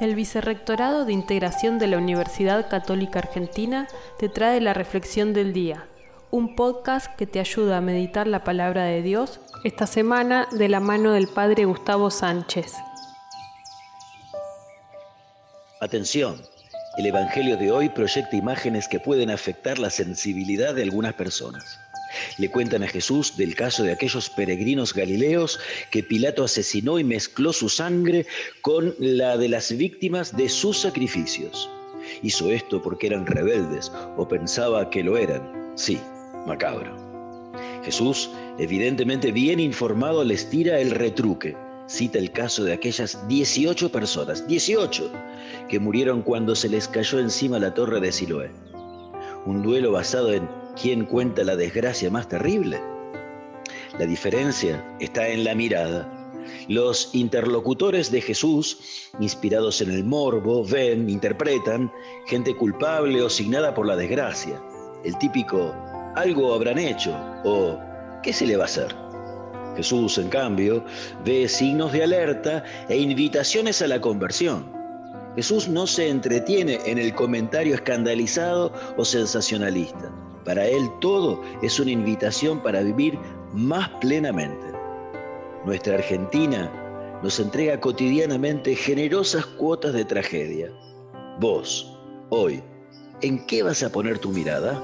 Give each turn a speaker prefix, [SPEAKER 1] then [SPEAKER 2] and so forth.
[SPEAKER 1] El Vicerrectorado de Integración de la Universidad Católica Argentina te trae la Reflexión del Día, un podcast que te ayuda a meditar la palabra de Dios esta semana de la mano del Padre Gustavo Sánchez.
[SPEAKER 2] Atención, el Evangelio de hoy proyecta imágenes que pueden afectar la sensibilidad de algunas personas. Le cuentan a Jesús del caso de aquellos peregrinos galileos que Pilato asesinó y mezcló su sangre con la de las víctimas de sus sacrificios. Hizo esto porque eran rebeldes o pensaba que lo eran. Sí, macabro. Jesús, evidentemente bien informado, les tira el retruque. Cita el caso de aquellas 18 personas, 18, que murieron cuando se les cayó encima la torre de Siloé. Un duelo basado en ¿quién cuenta la desgracia más terrible? La diferencia está en la mirada. Los interlocutores de Jesús, inspirados en el morbo, ven, interpretan gente culpable o signada por la desgracia. El típico, algo habrán hecho o ¿qué se le va a hacer? Jesús, en cambio, ve signos de alerta e invitaciones a la conversión. Jesús no se entretiene en el comentario escandalizado o sensacionalista. Para Él todo es una invitación para vivir más plenamente. Nuestra Argentina nos entrega cotidianamente generosas cuotas de tragedia. Vos, hoy, ¿en qué vas a poner tu mirada?